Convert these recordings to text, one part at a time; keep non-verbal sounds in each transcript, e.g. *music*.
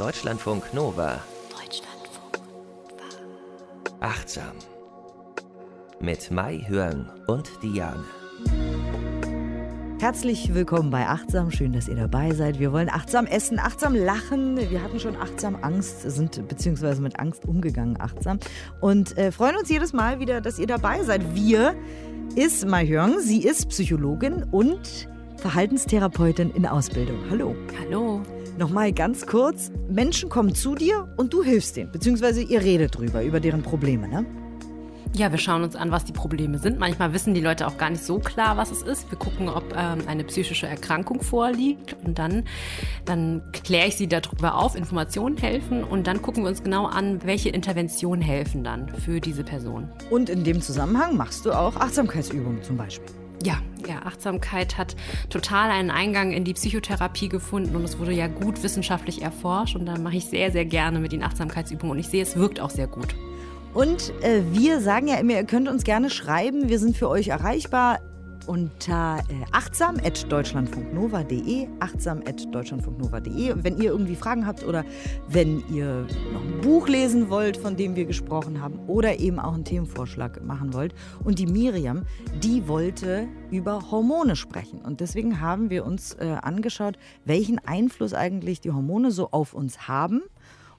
Deutschlandfunk Nova. Deutschlandfunk Nova. Achtsam. Mit Mai Hörn und Diane. Herzlich willkommen bei Achtsam. Schön, dass ihr dabei seid. Wir wollen achtsam essen, achtsam lachen. Wir hatten schon achtsam Angst, sind beziehungsweise mit Angst umgegangen, achtsam. Und äh, freuen uns jedes Mal wieder, dass ihr dabei seid. Wir ist Mai Hörn. Sie ist Psychologin und Verhaltenstherapeutin in Ausbildung. Hallo. Hallo. Nochmal ganz kurz. Menschen kommen zu dir und du hilfst denen, beziehungsweise ihr redet drüber, über deren Probleme, ne? Ja, wir schauen uns an, was die Probleme sind. Manchmal wissen die Leute auch gar nicht so klar, was es ist. Wir gucken, ob ähm, eine psychische Erkrankung vorliegt und dann, dann kläre ich sie darüber auf, Informationen helfen und dann gucken wir uns genau an, welche Interventionen helfen dann für diese Person. Und in dem Zusammenhang machst du auch Achtsamkeitsübungen zum Beispiel. Ja, ja, Achtsamkeit hat total einen Eingang in die Psychotherapie gefunden und es wurde ja gut wissenschaftlich erforscht und da mache ich sehr, sehr gerne mit den Achtsamkeitsübungen und ich sehe, es wirkt auch sehr gut. Und äh, wir sagen ja immer, ihr könnt uns gerne schreiben. Wir sind für euch erreichbar unter äh, achtsam.deutschlandfunknova.de, achtsam.deutschlandfunknova.de. Wenn ihr irgendwie Fragen habt oder wenn ihr noch ein Buch lesen wollt, von dem wir gesprochen haben, oder eben auch einen Themenvorschlag machen wollt. Und die Miriam, die wollte über Hormone sprechen. Und deswegen haben wir uns äh, angeschaut, welchen Einfluss eigentlich die Hormone so auf uns haben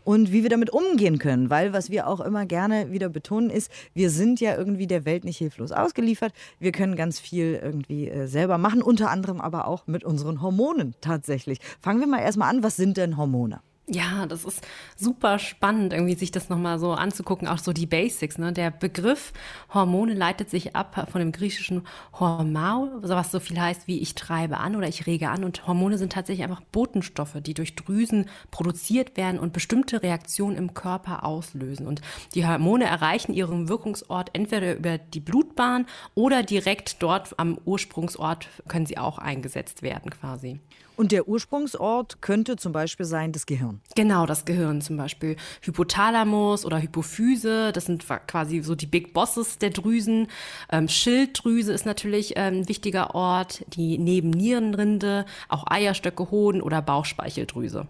und wie wir damit umgehen können. Weil was wir auch immer gerne wieder betonen ist, wir sind ja irgendwie der Welt nicht hilflos ausgeliefert. Wir können ganz viel irgendwie äh, selber machen, unter anderem aber auch mit unseren Hormonen tatsächlich. Fangen wir mal erstmal an, was sind denn Hormone? Ja, das ist super spannend, irgendwie sich das nochmal so anzugucken, auch so die Basics. Ne? Der Begriff Hormone leitet sich ab von dem griechischen Hormau, was so viel heißt wie ich treibe an oder ich rege an. Und Hormone sind tatsächlich einfach Botenstoffe, die durch Drüsen produziert werden und bestimmte Reaktionen im Körper auslösen. Und die Hormone erreichen ihren Wirkungsort entweder über die Blutbahn oder direkt dort am Ursprungsort können sie auch eingesetzt werden quasi. Und der Ursprungsort könnte zum Beispiel sein das Gehirn. Genau, das Gehirn zum Beispiel. Hypothalamus oder Hypophyse, das sind quasi so die Big Bosses der Drüsen. Ähm, Schilddrüse ist natürlich ähm, ein wichtiger Ort, die Nebennierenrinde, auch Eierstöcke, Hoden oder Bauchspeicheldrüse.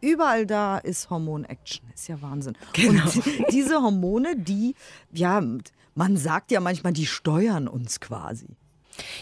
Überall da ist Hormon-Action. Ist ja Wahnsinn. Genau. Und *laughs* diese Hormone, die, ja, man sagt ja manchmal, die steuern uns quasi.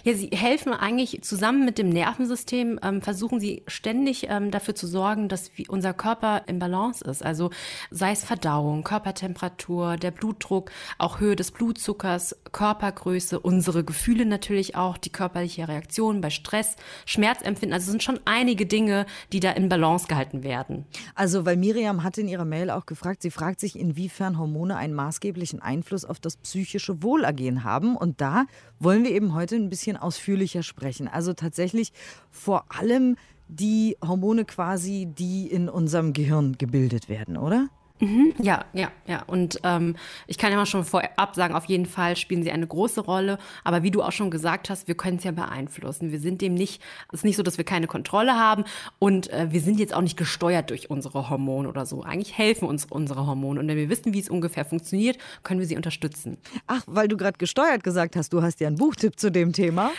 Ja, sie helfen eigentlich zusammen mit dem Nervensystem, ähm, versuchen sie ständig ähm, dafür zu sorgen, dass unser Körper im Balance ist. Also sei es Verdauung, Körpertemperatur, der Blutdruck, auch Höhe des Blutzuckers, Körpergröße, unsere Gefühle natürlich auch, die körperliche Reaktion bei Stress, Schmerzempfinden. Also es sind schon einige Dinge, die da in Balance gehalten werden. Also, weil Miriam hat in ihrer Mail auch gefragt, sie fragt sich, inwiefern Hormone einen maßgeblichen Einfluss auf das psychische Wohlergehen haben. Und da wollen wir eben heute ein bisschen ausführlicher sprechen. Also tatsächlich vor allem die Hormone quasi, die in unserem Gehirn gebildet werden, oder? Mhm, ja, ja, ja. Und ähm, ich kann ja mal schon vorab sagen, auf jeden Fall spielen sie eine große Rolle. Aber wie du auch schon gesagt hast, wir können es ja beeinflussen. Wir sind dem nicht, es ist nicht so, dass wir keine Kontrolle haben und äh, wir sind jetzt auch nicht gesteuert durch unsere Hormone oder so. Eigentlich helfen uns unsere Hormone. Und wenn wir wissen, wie es ungefähr funktioniert, können wir sie unterstützen. Ach, weil du gerade gesteuert gesagt hast, du hast ja einen Buchtipp zu dem Thema.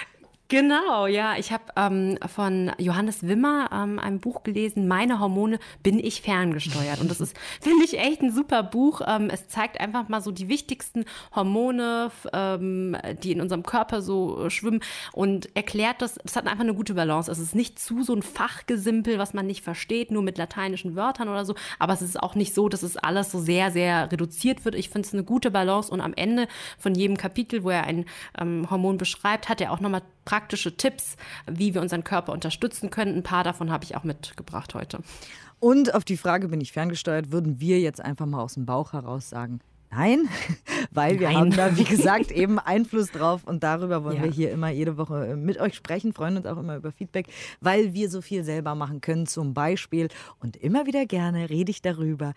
Genau, ja. Ich habe ähm, von Johannes Wimmer ähm, ein Buch gelesen, Meine Hormone bin ich ferngesteuert. Und das ist, *laughs* finde ich, echt ein super Buch. Ähm, es zeigt einfach mal so die wichtigsten Hormone, ähm, die in unserem Körper so äh, schwimmen und erklärt das. Es hat einfach eine gute Balance. Es ist nicht zu so ein Fachgesimpel, was man nicht versteht, nur mit lateinischen Wörtern oder so. Aber es ist auch nicht so, dass es alles so sehr, sehr reduziert wird. Ich finde es eine gute Balance. Und am Ende von jedem Kapitel, wo er ein ähm, Hormon beschreibt, hat er auch nochmal praktische Tipps, wie wir unseren Körper unterstützen können. Ein paar davon habe ich auch mitgebracht heute. Und auf die Frage, bin ich ferngesteuert, würden wir jetzt einfach mal aus dem Bauch heraus sagen, Nein, *laughs* weil wir Nein. haben da, wie *laughs* gesagt, eben Einfluss drauf und darüber wollen ja. wir hier immer jede Woche äh, mit euch sprechen, freuen uns auch immer über Feedback, weil wir so viel selber machen können. Zum Beispiel und immer wieder gerne rede ich darüber,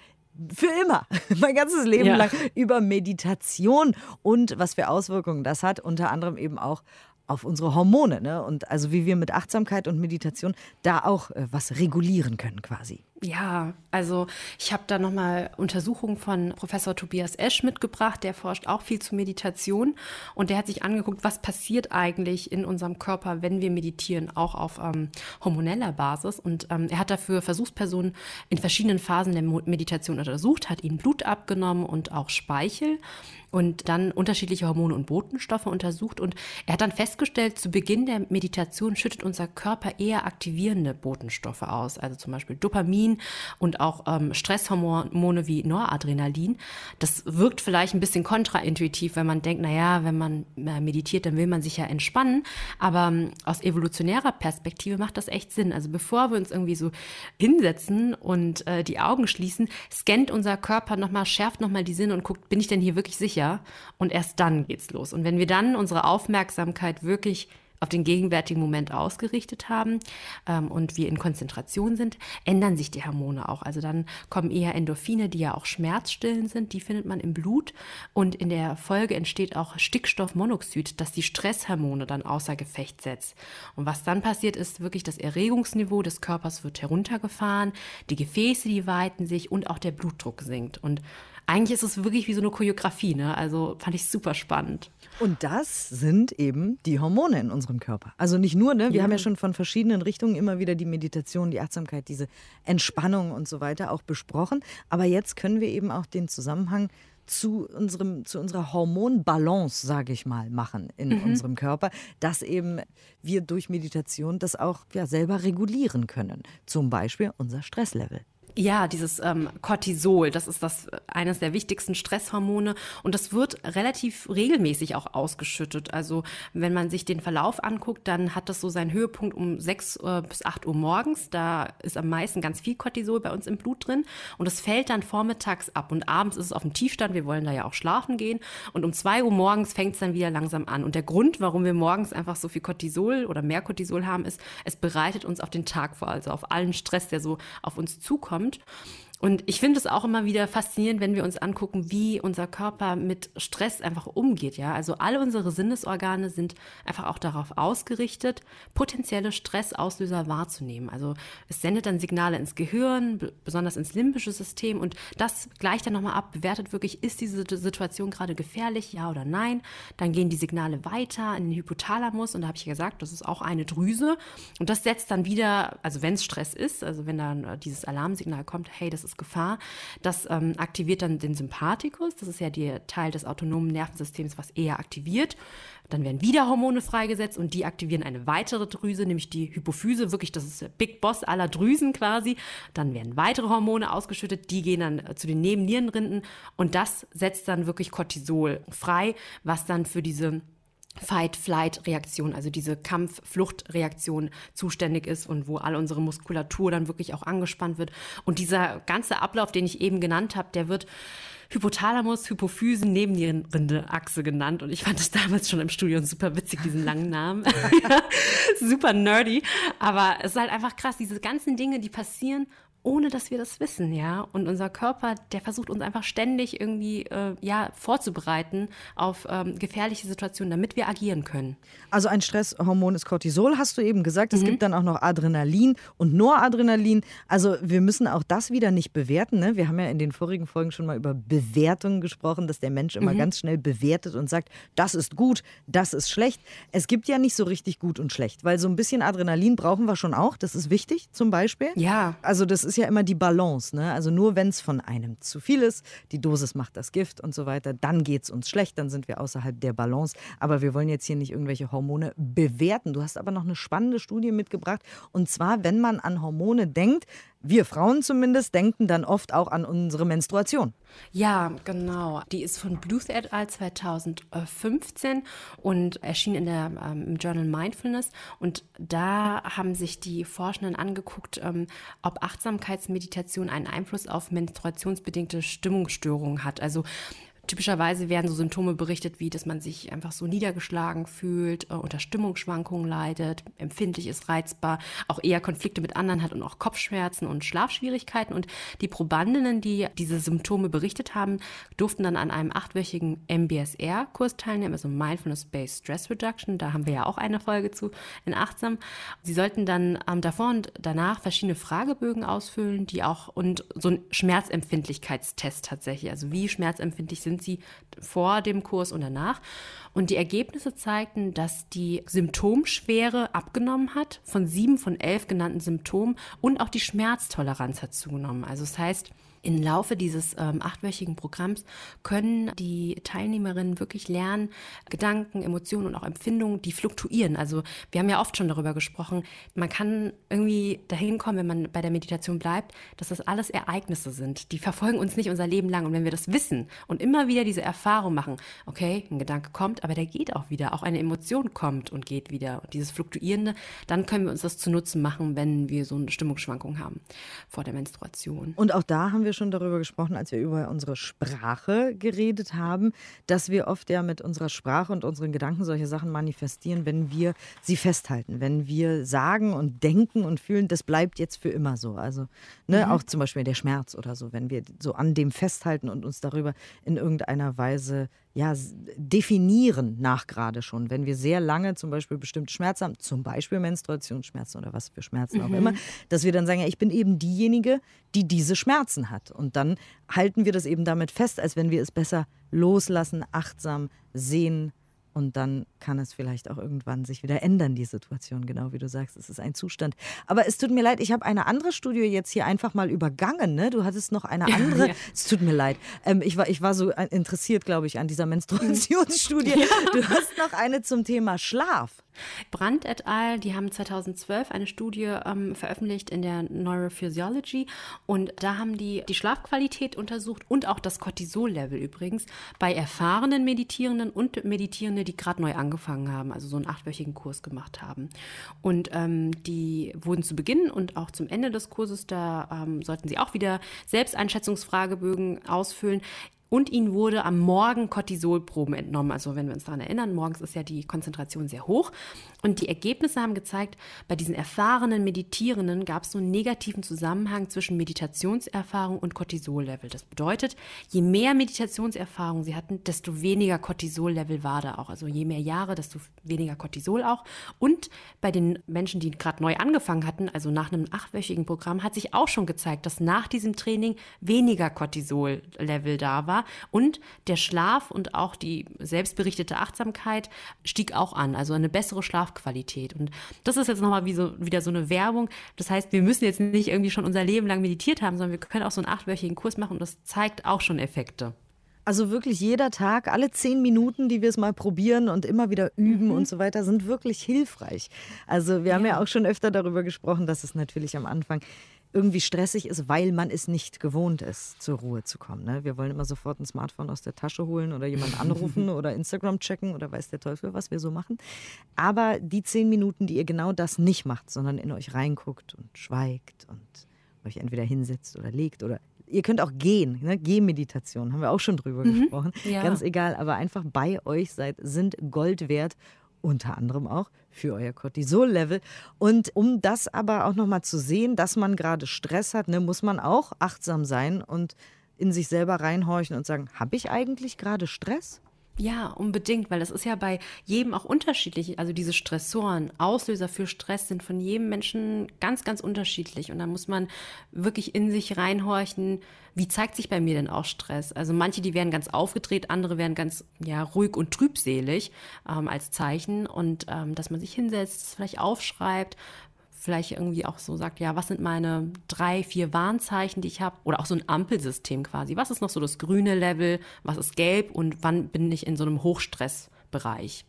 für immer, *laughs* mein ganzes Leben ja. lang über Meditation und was für Auswirkungen das hat, unter anderem eben auch auf unsere Hormone. Ne? Und also wie wir mit Achtsamkeit und Meditation da auch äh, was regulieren können quasi. Ja, also ich habe da nochmal Untersuchungen von Professor Tobias Esch mitgebracht, der forscht auch viel zu Meditation und der hat sich angeguckt, was passiert eigentlich in unserem Körper, wenn wir meditieren, auch auf ähm, hormoneller Basis. Und ähm, er hat dafür Versuchspersonen in verschiedenen Phasen der Meditation untersucht, hat ihnen Blut abgenommen und auch Speichel und dann unterschiedliche Hormone und Botenstoffe untersucht. Und er hat dann festgestellt, zu Beginn der Meditation schüttet unser Körper eher aktivierende Botenstoffe aus, also zum Beispiel Dopamin und auch ähm, Stresshormone wie Noradrenalin. Das wirkt vielleicht ein bisschen kontraintuitiv, wenn man denkt, naja, wenn man äh, meditiert, dann will man sich ja entspannen. Aber ähm, aus evolutionärer Perspektive macht das echt Sinn. Also bevor wir uns irgendwie so hinsetzen und äh, die Augen schließen, scannt unser Körper nochmal, schärft nochmal die Sinne und guckt, bin ich denn hier wirklich sicher und erst dann geht's los. Und wenn wir dann unsere Aufmerksamkeit wirklich auf den gegenwärtigen Moment ausgerichtet haben ähm, und wir in Konzentration sind, ändern sich die Hormone auch. Also dann kommen eher Endorphine, die ja auch schmerzstillend sind, die findet man im Blut und in der Folge entsteht auch Stickstoffmonoxid, das die Stresshormone dann außer Gefecht setzt. Und was dann passiert, ist wirklich das Erregungsniveau des Körpers wird heruntergefahren, die Gefäße, die weiten sich und auch der Blutdruck sinkt. Und eigentlich ist es wirklich wie so eine Choreografie, ne? Also fand ich super spannend. Und das sind eben die Hormone in unserem Körper. Also nicht nur, ne? Wir ja. haben ja schon von verschiedenen Richtungen immer wieder die Meditation, die Achtsamkeit, diese Entspannung und so weiter auch besprochen. Aber jetzt können wir eben auch den Zusammenhang zu, unserem, zu unserer Hormonbalance, sage ich mal, machen in mhm. unserem Körper, dass eben wir durch Meditation das auch ja, selber regulieren können. Zum Beispiel unser Stresslevel. Ja, dieses ähm, Cortisol, das ist das eines der wichtigsten Stresshormone und das wird relativ regelmäßig auch ausgeschüttet. Also wenn man sich den Verlauf anguckt, dann hat das so seinen Höhepunkt um 6 äh, bis 8 Uhr morgens. Da ist am meisten ganz viel Cortisol bei uns im Blut drin und es fällt dann vormittags ab und abends ist es auf dem Tiefstand. Wir wollen da ja auch schlafen gehen und um 2 Uhr morgens fängt es dann wieder langsam an. Und der Grund, warum wir morgens einfach so viel Cortisol oder mehr Cortisol haben, ist, es bereitet uns auf den Tag vor, also auf allen Stress, der so auf uns zukommt kommt. Und ich finde es auch immer wieder faszinierend, wenn wir uns angucken, wie unser Körper mit Stress einfach umgeht. Ja, also alle unsere Sinnesorgane sind einfach auch darauf ausgerichtet, potenzielle Stressauslöser wahrzunehmen. Also es sendet dann Signale ins Gehirn, besonders ins limbische System und das gleicht dann nochmal ab, bewertet wirklich, ist diese Situation gerade gefährlich, ja oder nein. Dann gehen die Signale weiter in den Hypothalamus und da habe ich ja gesagt, das ist auch eine Drüse und das setzt dann wieder, also wenn es Stress ist, also wenn dann dieses Alarmsignal kommt, hey, das ist ist Gefahr. Das ähm, aktiviert dann den Sympathikus. Das ist ja der Teil des autonomen Nervensystems, was eher aktiviert. Dann werden wieder Hormone freigesetzt und die aktivieren eine weitere Drüse, nämlich die Hypophyse, wirklich das ist der Big Boss aller Drüsen quasi. Dann werden weitere Hormone ausgeschüttet, die gehen dann äh, zu den Nebennierenrinden und das setzt dann wirklich Cortisol frei, was dann für diese Fight-Flight-Reaktion, also diese Kampf-Flucht-Reaktion zuständig ist und wo all unsere Muskulatur dann wirklich auch angespannt wird. Und dieser ganze Ablauf, den ich eben genannt habe, der wird Hypothalamus, Hypophysen, Nebennierenrinde-Achse genannt. Und ich fand das damals schon im Studium super witzig, diesen langen Namen. *laughs* *laughs* super nerdy. Aber es ist halt einfach krass, diese ganzen Dinge, die passieren ohne dass wir das wissen, ja. Und unser Körper, der versucht uns einfach ständig irgendwie äh, ja vorzubereiten auf ähm, gefährliche Situationen, damit wir agieren können. Also ein Stresshormon ist Cortisol, hast du eben gesagt. Es mhm. gibt dann auch noch Adrenalin und Noradrenalin. Also wir müssen auch das wieder nicht bewerten. Ne? Wir haben ja in den vorigen Folgen schon mal über Bewertungen gesprochen, dass der Mensch immer mhm. ganz schnell bewertet und sagt, das ist gut, das ist schlecht. Es gibt ja nicht so richtig gut und schlecht, weil so ein bisschen Adrenalin brauchen wir schon auch. Das ist wichtig zum Beispiel. Ja. Also das ist ist ja immer die Balance. Ne? Also nur wenn es von einem zu viel ist, die Dosis macht das Gift und so weiter, dann geht es uns schlecht, dann sind wir außerhalb der Balance. Aber wir wollen jetzt hier nicht irgendwelche Hormone bewerten. Du hast aber noch eine spannende Studie mitgebracht. Und zwar, wenn man an Hormone denkt, wir Frauen zumindest denken dann oft auch an unsere Menstruation. Ja, genau. Die ist von Bluth et al. 2015 und erschien in der, ähm, im Journal Mindfulness. Und da haben sich die Forschenden angeguckt, ähm, ob Achtsamkeitsmeditation einen Einfluss auf menstruationsbedingte Stimmungsstörungen hat. Also Typischerweise werden so Symptome berichtet, wie dass man sich einfach so niedergeschlagen fühlt, äh, unter Stimmungsschwankungen leidet, empfindlich ist, reizbar, auch eher Konflikte mit anderen hat und auch Kopfschmerzen und Schlafschwierigkeiten. Und die Probandinnen, die diese Symptome berichtet haben, durften dann an einem achtwöchigen MBSR-Kurs teilnehmen, also Mindfulness-Based Stress Reduction. Da haben wir ja auch eine Folge zu in Achtsam. Sie sollten dann ähm, davor und danach verschiedene Fragebögen ausfüllen, die auch und so ein Schmerzempfindlichkeitstest tatsächlich, also wie schmerzempfindlich sind sie vor dem Kurs und danach. Und die Ergebnisse zeigten, dass die Symptomschwere abgenommen hat von sieben von elf genannten Symptomen und auch die Schmerztoleranz hat zugenommen. Also das heißt, im Laufe dieses ähm, achtwöchigen Programms können die Teilnehmerinnen wirklich lernen, Gedanken, Emotionen und auch Empfindungen, die fluktuieren. Also wir haben ja oft schon darüber gesprochen, man kann irgendwie dahin kommen, wenn man bei der Meditation bleibt, dass das alles Ereignisse sind. Die verfolgen uns nicht unser Leben lang. Und wenn wir das wissen und immer wieder diese Erfahrung machen, okay, ein Gedanke kommt, aber der geht auch wieder. Auch eine Emotion kommt und geht wieder. Und dieses Fluktuierende, dann können wir uns das zu Nutzen machen, wenn wir so eine Stimmungsschwankung haben vor der Menstruation. Und auch da haben wir wir schon darüber gesprochen, als wir über unsere Sprache geredet haben, dass wir oft ja mit unserer Sprache und unseren Gedanken solche Sachen manifestieren, wenn wir sie festhalten, wenn wir sagen und denken und fühlen, das bleibt jetzt für immer so. Also ne, mhm. auch zum Beispiel der Schmerz oder so, wenn wir so an dem festhalten und uns darüber in irgendeiner Weise ja, definieren nach gerade schon. Wenn wir sehr lange zum Beispiel bestimmte Schmerzen haben, zum Beispiel Menstruationsschmerzen oder was für Schmerzen mhm. auch immer, dass wir dann sagen, ja, ich bin eben diejenige, die diese Schmerzen hat. Und dann halten wir das eben damit fest, als wenn wir es besser loslassen, achtsam sehen, und dann kann es vielleicht auch irgendwann sich wieder ändern, die Situation. Genau wie du sagst, es ist ein Zustand. Aber es tut mir leid, ich habe eine andere Studie jetzt hier einfach mal übergangen. Ne? Du hattest noch eine andere. Ja. Es tut mir leid. Ähm, ich, war, ich war so interessiert, glaube ich, an dieser Menstruationsstudie. Ja. Du hast noch eine zum Thema Schlaf. Brandt et al., die haben 2012 eine Studie ähm, veröffentlicht in der Neurophysiology und da haben die die Schlafqualität untersucht und auch das Cortisol-Level übrigens bei erfahrenen Meditierenden und Meditierenden, die gerade neu angefangen haben, also so einen achtwöchigen Kurs gemacht haben. Und ähm, die wurden zu Beginn und auch zum Ende des Kurses, da ähm, sollten sie auch wieder Selbsteinschätzungsfragebögen ausfüllen. Und ihnen wurde am Morgen Cortisolproben entnommen. Also wenn wir uns daran erinnern, morgens ist ja die Konzentration sehr hoch. Und die Ergebnisse haben gezeigt, bei diesen erfahrenen Meditierenden gab es so einen negativen Zusammenhang zwischen Meditationserfahrung und Cortisollevel. Das bedeutet, je mehr Meditationserfahrung sie hatten, desto weniger Cortisollevel war da auch. Also je mehr Jahre, desto weniger Cortisol auch. Und bei den Menschen, die gerade neu angefangen hatten, also nach einem achtwöchigen Programm, hat sich auch schon gezeigt, dass nach diesem Training weniger Cortisollevel da war und der Schlaf und auch die selbstberichtete Achtsamkeit stieg auch an, also eine bessere Schlafqualität. Und das ist jetzt nochmal wie so, wieder so eine Werbung. Das heißt, wir müssen jetzt nicht irgendwie schon unser Leben lang meditiert haben, sondern wir können auch so einen achtwöchigen Kurs machen und das zeigt auch schon Effekte. Also wirklich jeder Tag, alle zehn Minuten, die wir es mal probieren und immer wieder üben mhm. und so weiter, sind wirklich hilfreich. Also wir haben ja. ja auch schon öfter darüber gesprochen, dass es natürlich am Anfang irgendwie stressig ist, weil man es nicht gewohnt ist, zur Ruhe zu kommen. Ne? Wir wollen immer sofort ein Smartphone aus der Tasche holen oder jemanden anrufen *laughs* oder Instagram checken oder weiß der Teufel, was wir so machen. Aber die zehn Minuten, die ihr genau das nicht macht, sondern in euch reinguckt und schweigt und euch entweder hinsetzt oder legt oder ihr könnt auch gehen, ne? Gehmeditation, haben wir auch schon drüber mhm, gesprochen. Ja. Ganz egal, aber einfach bei euch seid, sind Gold wert unter anderem auch für euer Cortisol-Level. Und um das aber auch nochmal zu sehen, dass man gerade Stress hat, ne, muss man auch achtsam sein und in sich selber reinhorchen und sagen, habe ich eigentlich gerade Stress? Ja, unbedingt, weil das ist ja bei jedem auch unterschiedlich. Also diese Stressoren, Auslöser für Stress sind von jedem Menschen ganz, ganz unterschiedlich. Und da muss man wirklich in sich reinhorchen, wie zeigt sich bei mir denn auch Stress? Also manche, die werden ganz aufgedreht, andere werden ganz ja, ruhig und trübselig ähm, als Zeichen. Und ähm, dass man sich hinsetzt, vielleicht aufschreibt, vielleicht irgendwie auch so sagt, ja, was sind meine drei, vier Warnzeichen, die ich habe? Oder auch so ein Ampelsystem quasi. Was ist noch so das grüne Level? Was ist gelb? Und wann bin ich in so einem Hochstressbereich?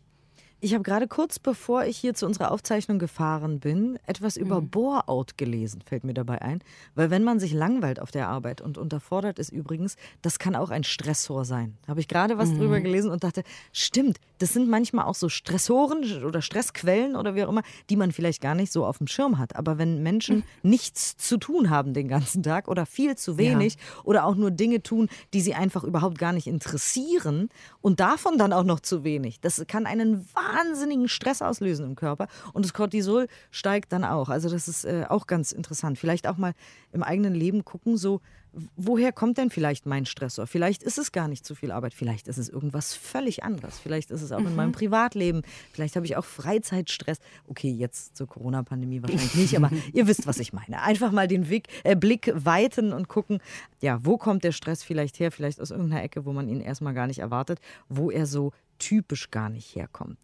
Ich habe gerade kurz bevor ich hier zu unserer Aufzeichnung gefahren bin, etwas über Mhm. Bore-out gelesen, fällt mir dabei ein. Weil wenn man sich langweilt auf der Arbeit und unterfordert ist übrigens, das kann auch ein Stressor sein. Da habe ich gerade was drüber Mhm. gelesen und dachte, stimmt, das sind manchmal auch so Stressoren oder Stressquellen oder wie auch immer, die man vielleicht gar nicht so auf dem Schirm hat. Aber wenn Menschen nichts zu tun haben den ganzen Tag oder viel zu wenig oder auch nur Dinge tun, die sie einfach überhaupt gar nicht interessieren und davon dann auch noch zu wenig, das kann einen wahnsinnigen Stress auslösen im Körper und das Cortisol steigt dann auch. Also das ist äh, auch ganz interessant. Vielleicht auch mal im eigenen Leben gucken, so woher kommt denn vielleicht mein Stressor? Vielleicht ist es gar nicht zu viel Arbeit, vielleicht ist es irgendwas völlig anderes. Vielleicht ist es auch in meinem Privatleben, vielleicht habe ich auch Freizeitstress. Okay, jetzt zur Corona-Pandemie wahrscheinlich nicht, aber *laughs* ihr wisst, was ich meine. Einfach mal den Weg, äh, Blick weiten und gucken, ja, wo kommt der Stress vielleicht her? Vielleicht aus irgendeiner Ecke, wo man ihn erstmal gar nicht erwartet, wo er so typisch gar nicht herkommt.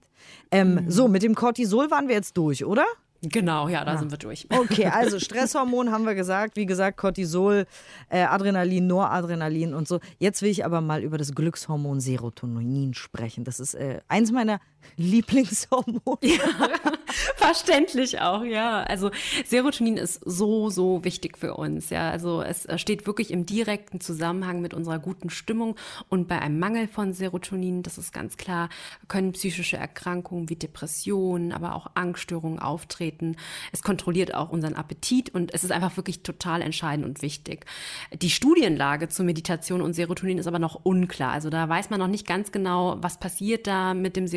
Ähm, So, mit dem Cortisol waren wir jetzt durch, oder? Genau, ja, da sind wir durch. *laughs* Okay, also Stresshormon haben wir gesagt. Wie gesagt, Cortisol, äh, Adrenalin, Noradrenalin und so. Jetzt will ich aber mal über das Glückshormon Serotonin sprechen. Das ist äh, eins meiner Lieblingshormone. *laughs* Verständlich auch, ja. Also Serotonin ist so, so wichtig für uns. Ja, also es äh, steht wirklich im direkten Zusammenhang mit unserer guten Stimmung und bei einem Mangel von Serotonin, das ist ganz klar, können psychische Erkrankungen wie Depressionen, aber auch Angststörungen auftreten. Es kontrolliert auch unseren Appetit und es ist einfach wirklich total entscheidend und wichtig. Die Studienlage zur Meditation und Serotonin ist aber noch unklar. Also da weiß man noch nicht ganz genau, was passiert da mit dem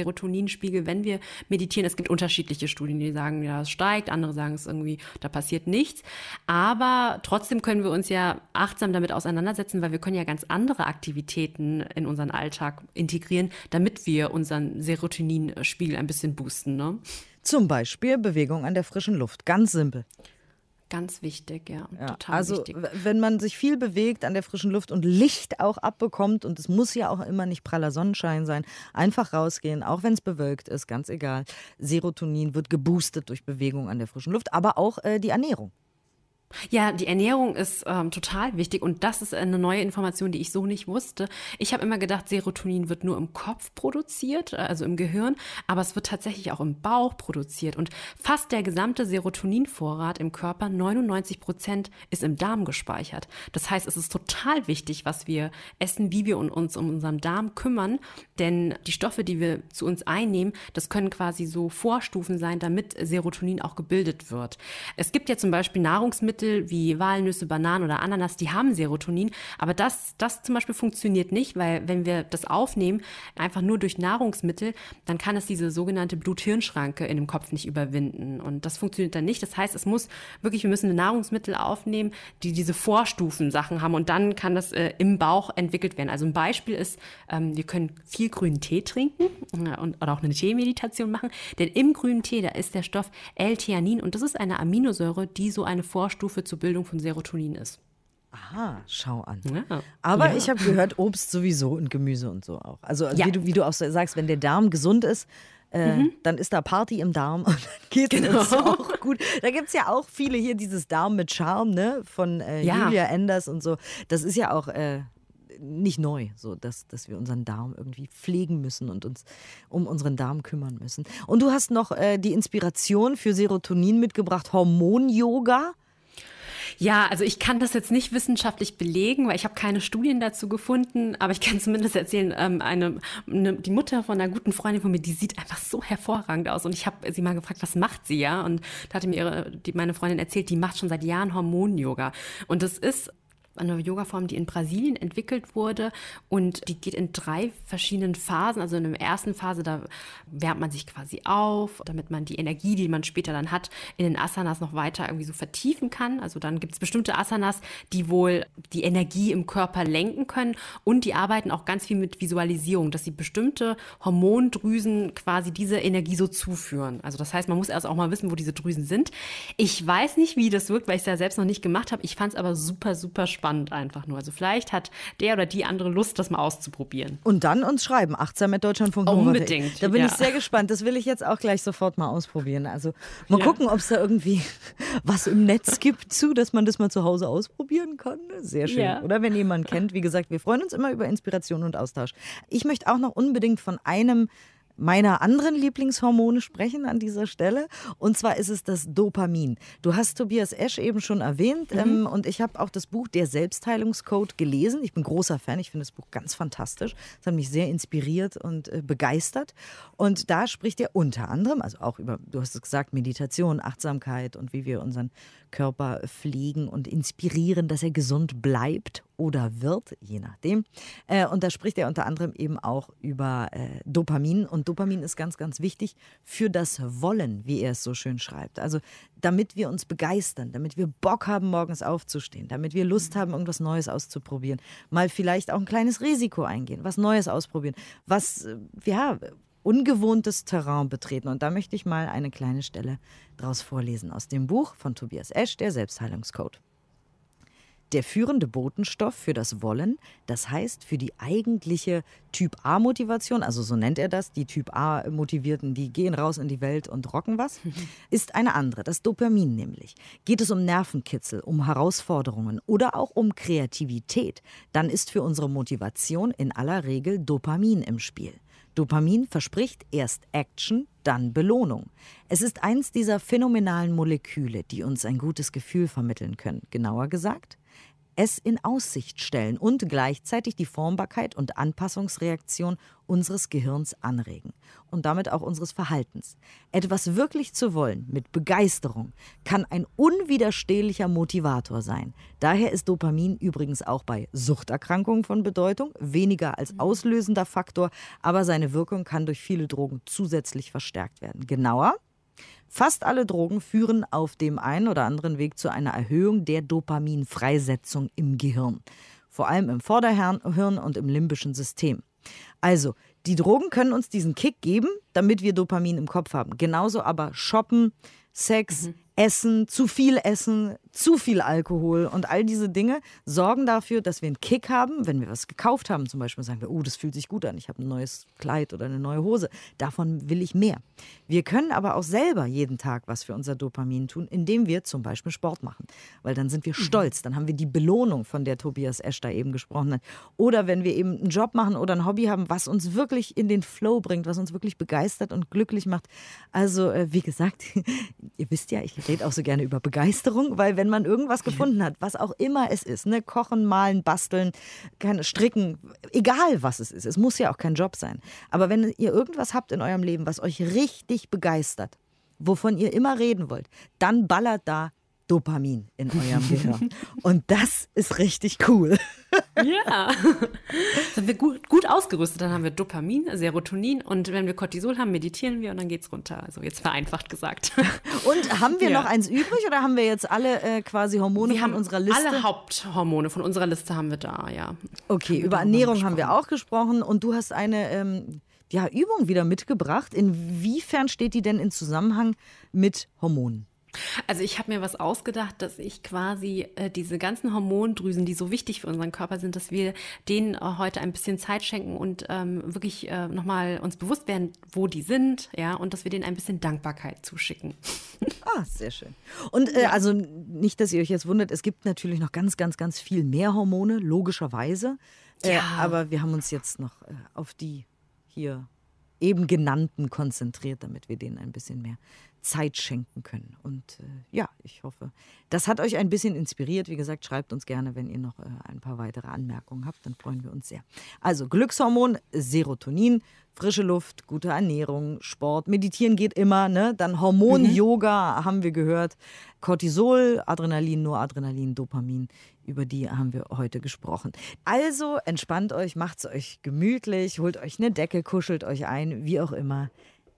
Serotoninspiegel, wenn wir meditieren. Es gibt unterschiedliche Studien, die sagen, ja, es steigt, andere sagen es irgendwie, da passiert nichts. Aber trotzdem können wir uns ja achtsam damit auseinandersetzen, weil wir können ja ganz andere Aktivitäten in unseren Alltag integrieren, damit wir unseren Serotoninspiegel ein bisschen boosten. Ne? Zum Beispiel Bewegung an der frischen Luft. Ganz simpel. Ganz wichtig, ja. Ja, Total also wichtig. wenn man sich viel bewegt an der frischen Luft und Licht auch abbekommt und es muss ja auch immer nicht praller Sonnenschein sein, einfach rausgehen, auch wenn es bewölkt ist, ganz egal. Serotonin wird geboostet durch Bewegung an der frischen Luft, aber auch äh, die Ernährung. Ja, die Ernährung ist ähm, total wichtig und das ist eine neue Information, die ich so nicht wusste. Ich habe immer gedacht, Serotonin wird nur im Kopf produziert, äh, also im Gehirn, aber es wird tatsächlich auch im Bauch produziert und fast der gesamte Serotoninvorrat im Körper, 99 Prozent, ist im Darm gespeichert. Das heißt, es ist total wichtig, was wir essen, wie wir un- uns um unseren Darm kümmern, denn die Stoffe, die wir zu uns einnehmen, das können quasi so Vorstufen sein, damit Serotonin auch gebildet wird. Es gibt ja zum Beispiel Nahrungsmittel wie Walnüsse, Bananen oder Ananas, die haben Serotonin, aber das, das zum Beispiel funktioniert nicht, weil wenn wir das aufnehmen, einfach nur durch Nahrungsmittel, dann kann es diese sogenannte Blut-Hirn-Schranke in dem Kopf nicht überwinden. Und das funktioniert dann nicht. Das heißt, es muss wirklich, wir müssen Nahrungsmittel aufnehmen, die diese Vorstufen-Sachen haben. Und dann kann das äh, im Bauch entwickelt werden. Also ein Beispiel ist, ähm, wir können viel grünen Tee trinken äh, und, oder auch eine Teemeditation machen, denn im grünen Tee, da ist der Stoff L-Theanin. Und das ist eine Aminosäure, die so eine Vorstufe zur Bildung von Serotonin ist. Aha, schau an. Ja. Aber Ja. ich habe gehört, Obst sowieso und Gemüse und so auch. Also Ja. wie, du, wie du auch sagst, wenn der Darm gesund ist, äh, dann ist da Party im Darm *laughs* und dann geht es uns auch gut. Da gibt es ja auch viele hier, dieses Darm mit Charme, ne? Von äh. Julia Enders und so. Das ist ja auch äh, nicht neu, so dass, dass wir unseren Darm irgendwie pflegen müssen und uns um unseren Darm kümmern müssen. Und du hast noch äh, die Inspiration für Serotonin mitgebracht, Hormon-Yoga. Ja, also ich kann das jetzt nicht wissenschaftlich belegen, weil ich habe keine Studien dazu gefunden, aber ich kann *laughs* zumindest erzählen, ähm, eine, eine, die Mutter von einer guten Freundin von mir, die sieht einfach so hervorragend aus und ich habe sie mal gefragt, was macht sie, ja? Und da hatte mir ihre, die, meine Freundin erzählt, die macht schon seit Jahren Hormon-Yoga und das ist eine Yogaform, die in Brasilien entwickelt wurde und die geht in drei verschiedenen Phasen. Also in der ersten Phase, da wärmt man sich quasi auf, damit man die Energie, die man später dann hat, in den Asanas noch weiter irgendwie so vertiefen kann. Also dann gibt es bestimmte Asanas, die wohl die Energie im Körper lenken können und die arbeiten auch ganz viel mit Visualisierung, dass sie bestimmte Hormondrüsen quasi diese Energie so zuführen. Also das heißt, man muss erst auch mal wissen, wo diese Drüsen sind. Ich weiß nicht, wie das wirkt, weil ich es ja selbst noch nicht gemacht habe. Ich fand es aber super, super spannend einfach nur. Also vielleicht hat der oder die andere Lust, das mal auszuprobieren. Und dann uns schreiben, achtsam mit Deutschlandfunk. Unbedingt, Da bin ja. ich sehr gespannt. Das will ich jetzt auch gleich sofort mal ausprobieren. Also mal gucken, ob es da irgendwie *laughs* was im Netz gibt zu, dass man das mal zu Hause ausprobieren kann. Sehr schön. Ja. Oder wenn jemand kennt, wie gesagt, wir freuen uns immer über Inspiration und Austausch. Ich möchte auch noch unbedingt von einem meiner anderen Lieblingshormone sprechen an dieser Stelle. Und zwar ist es das Dopamin. Du hast Tobias Esch eben schon erwähnt mhm. ähm, und ich habe auch das Buch Der Selbstheilungscode gelesen. Ich bin großer Fan, ich finde das Buch ganz fantastisch. Es hat mich sehr inspiriert und äh, begeistert. Und da spricht er unter anderem, also auch über, du hast es gesagt, Meditation, Achtsamkeit und wie wir unseren Körper pflegen und inspirieren, dass er gesund bleibt oder wird, je nachdem. Äh, und da spricht er unter anderem eben auch über äh, Dopamin. Und Dopamin ist ganz, ganz wichtig für das Wollen, wie er es so schön schreibt. Also damit wir uns begeistern, damit wir Bock haben, morgens aufzustehen, damit wir Lust haben, irgendwas Neues auszuprobieren, mal vielleicht auch ein kleines Risiko eingehen, was Neues ausprobieren, was, äh, ja, ungewohntes Terrain betreten. Und da möchte ich mal eine kleine Stelle draus vorlesen aus dem Buch von Tobias Esch, der Selbstheilungscode. Der führende Botenstoff für das Wollen, das heißt für die eigentliche Typ A-Motivation, also so nennt er das, die Typ A-Motivierten, die gehen raus in die Welt und rocken was, *laughs* ist eine andere, das Dopamin nämlich. Geht es um Nervenkitzel, um Herausforderungen oder auch um Kreativität, dann ist für unsere Motivation in aller Regel Dopamin im Spiel. Dopamin verspricht erst Action, dann Belohnung. Es ist eins dieser phänomenalen Moleküle, die uns ein gutes Gefühl vermitteln können. Genauer gesagt, es in Aussicht stellen und gleichzeitig die Formbarkeit und Anpassungsreaktion unseres Gehirns anregen und damit auch unseres Verhaltens. Etwas wirklich zu wollen mit Begeisterung kann ein unwiderstehlicher Motivator sein. Daher ist Dopamin übrigens auch bei Suchterkrankungen von Bedeutung, weniger als auslösender Faktor, aber seine Wirkung kann durch viele Drogen zusätzlich verstärkt werden. Genauer, Fast alle Drogen führen auf dem einen oder anderen Weg zu einer Erhöhung der Dopaminfreisetzung im Gehirn, vor allem im Vorderhirn und im limbischen System. Also, die Drogen können uns diesen Kick geben, damit wir Dopamin im Kopf haben. Genauso aber Shoppen, Sex, mhm. Essen, zu viel Essen, zu viel Alkohol und all diese Dinge sorgen dafür, dass wir einen Kick haben. Wenn wir was gekauft haben, zum Beispiel sagen wir, oh, das fühlt sich gut an, ich habe ein neues Kleid oder eine neue Hose. Davon will ich mehr. Wir können aber auch selber jeden Tag was für unser Dopamin tun, indem wir zum Beispiel Sport machen. Weil dann sind wir mhm. stolz, dann haben wir die Belohnung, von der Tobias Esch da eben gesprochen hat. Oder wenn wir eben einen Job machen oder ein Hobby haben, was uns wirklich in den Flow bringt, was uns wirklich begeistert und glücklich macht. Also, äh, wie gesagt, *laughs* ihr wisst ja, ich rede auch so gerne über Begeisterung, weil wenn man irgendwas gefunden hat, was auch immer es ist, ne, kochen, malen, basteln, keine stricken, egal was es ist, es muss ja auch kein Job sein. Aber wenn ihr irgendwas habt in eurem Leben, was euch richtig begeistert, wovon ihr immer reden wollt, dann ballert da Dopamin in eurem *laughs* Gehirn. Und das ist richtig cool. Ja. Dann sind wir gut, gut ausgerüstet. Dann haben wir Dopamin, Serotonin und wenn wir Cortisol haben, meditieren wir und dann geht es runter. Also jetzt vereinfacht gesagt. Und haben wir ja. noch eins übrig oder haben wir jetzt alle äh, quasi Hormone wir von unserer Liste? Alle Haupthormone von unserer Liste haben wir da, ja. Okay, über Ernährung haben wir auch gesprochen und du hast eine ähm, ja, Übung wieder mitgebracht. Inwiefern steht die denn in Zusammenhang mit Hormonen? Also ich habe mir was ausgedacht, dass ich quasi äh, diese ganzen Hormondrüsen, die so wichtig für unseren Körper sind, dass wir denen äh, heute ein bisschen Zeit schenken und ähm, wirklich äh, nochmal uns bewusst werden, wo die sind, ja, und dass wir denen ein bisschen Dankbarkeit zuschicken. *laughs* Ah, sehr schön. Und äh, also nicht, dass ihr euch jetzt wundert, es gibt natürlich noch ganz, ganz, ganz viel mehr Hormone, logischerweise. Äh, ja. aber wir haben uns jetzt noch äh, auf die hier eben genannten konzentriert, damit wir denen ein bisschen mehr Zeit schenken können. Und äh, ja, ich hoffe, das hat euch ein bisschen inspiriert. Wie gesagt, schreibt uns gerne, wenn ihr noch äh, ein paar weitere Anmerkungen habt, dann freuen wir uns sehr. Also Glückshormon, Serotonin, frische Luft, gute Ernährung, Sport, Meditieren geht immer, ne? Dann Hormon, mhm. Yoga haben wir gehört, Cortisol, Adrenalin, Noradrenalin, Dopamin, über die haben wir heute gesprochen. Also entspannt euch, macht's euch gemütlich, holt euch eine Decke, kuschelt euch ein, wie auch immer.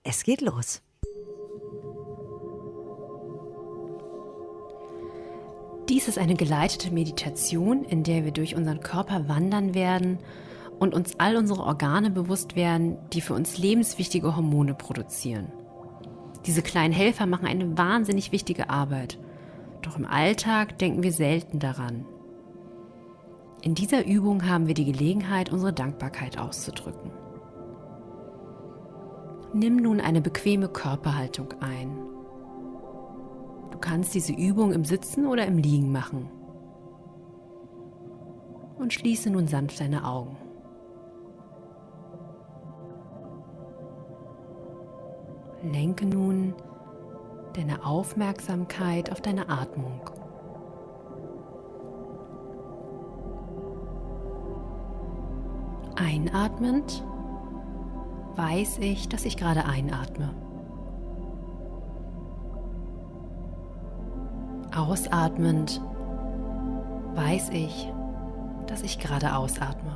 Es geht los. Dies ist eine geleitete Meditation, in der wir durch unseren Körper wandern werden und uns all unsere Organe bewusst werden, die für uns lebenswichtige Hormone produzieren. Diese kleinen Helfer machen eine wahnsinnig wichtige Arbeit, doch im Alltag denken wir selten daran. In dieser Übung haben wir die Gelegenheit, unsere Dankbarkeit auszudrücken. Nimm nun eine bequeme Körperhaltung ein kannst diese Übung im Sitzen oder im Liegen machen. Und schließe nun sanft deine Augen. Lenke nun deine Aufmerksamkeit auf deine Atmung. Einatmend weiß ich, dass ich gerade einatme. Ausatmend weiß ich, dass ich gerade ausatme.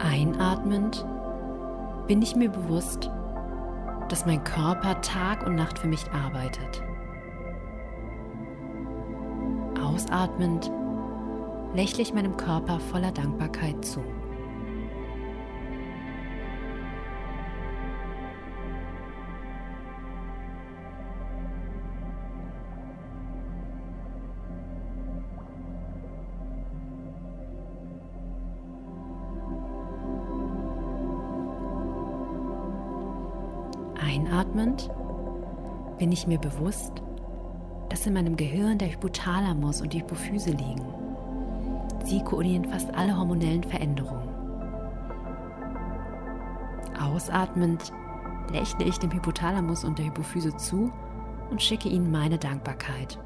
Einatmend bin ich mir bewusst, dass mein Körper Tag und Nacht für mich arbeitet. Ausatmend lächle ich meinem Körper voller Dankbarkeit zu. Einatmend bin ich mir bewusst, dass in meinem Gehirn der Hypothalamus und die Hypophyse liegen. Sie koordinieren fast alle hormonellen Veränderungen. Ausatmend lächle ich dem Hypothalamus und der Hypophyse zu und schicke ihnen meine Dankbarkeit.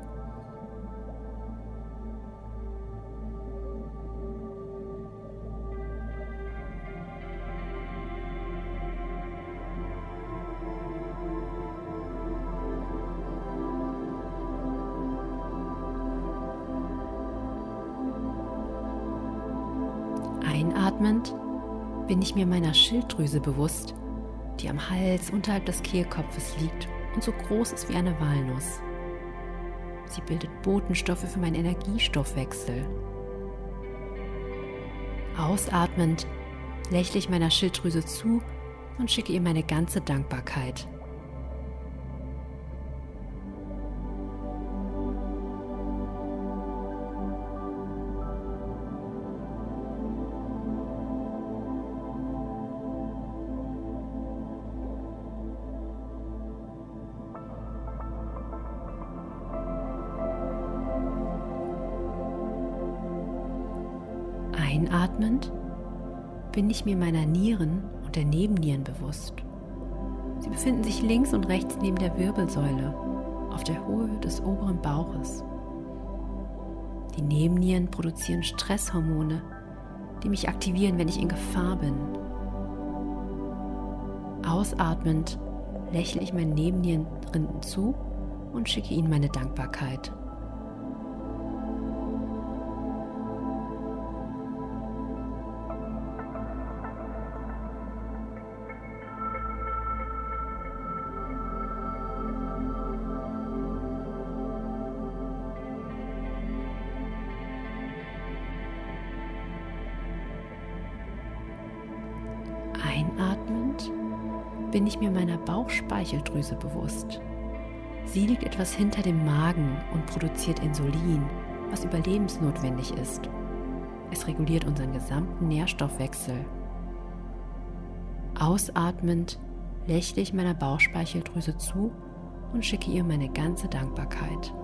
Ich mir meiner Schilddrüse bewusst, die am Hals unterhalb des Kehlkopfes liegt und so groß ist wie eine Walnuss. Sie bildet Botenstoffe für meinen Energiestoffwechsel. Ausatmend lächle ich meiner Schilddrüse zu und schicke ihr meine ganze Dankbarkeit. Einatmend bin ich mir meiner Nieren und der Nebennieren bewusst. Sie befinden sich links und rechts neben der Wirbelsäule, auf der Höhe des oberen Bauches. Die Nebennieren produzieren Stresshormone, die mich aktivieren, wenn ich in Gefahr bin. Ausatmend lächle ich meinen Nebennierenrinden zu und schicke ihnen meine Dankbarkeit. Einatmend bin ich mir meiner Bauchspeicheldrüse bewusst. Sie liegt etwas hinter dem Magen und produziert Insulin, was überlebensnotwendig ist. Es reguliert unseren gesamten Nährstoffwechsel. Ausatmend lächle ich meiner Bauchspeicheldrüse zu und schicke ihr meine ganze Dankbarkeit.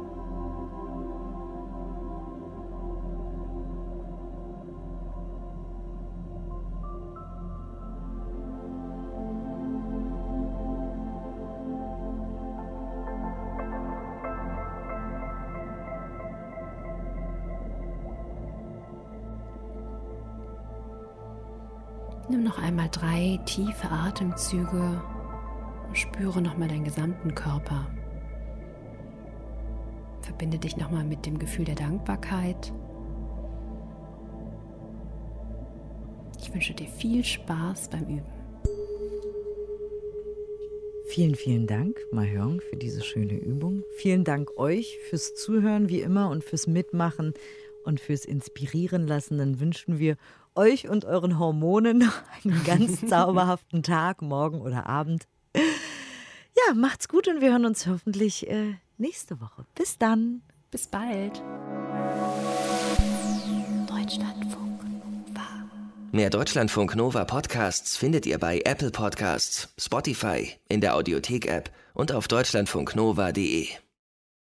Nimm noch einmal drei tiefe Atemzüge und spüre nochmal deinen gesamten Körper. Verbinde dich nochmal mit dem Gefühl der Dankbarkeit. Ich wünsche dir viel Spaß beim Üben. Vielen, vielen Dank, Mahjong, für diese schöne Übung. Vielen Dank euch fürs Zuhören wie immer und fürs Mitmachen und fürs Inspirieren lassen. Dann wünschen wir euch und euren Hormonen *laughs* einen ganz *laughs* zauberhaften Tag, morgen oder Abend. Ja, macht's gut und wir hören uns hoffentlich äh, nächste Woche. Bis dann. Bis bald. Mehr Deutschlandfunk Nova Podcasts findet ihr bei Apple Podcasts, Spotify, in der Audiothek-App und auf deutschlandfunknova.de.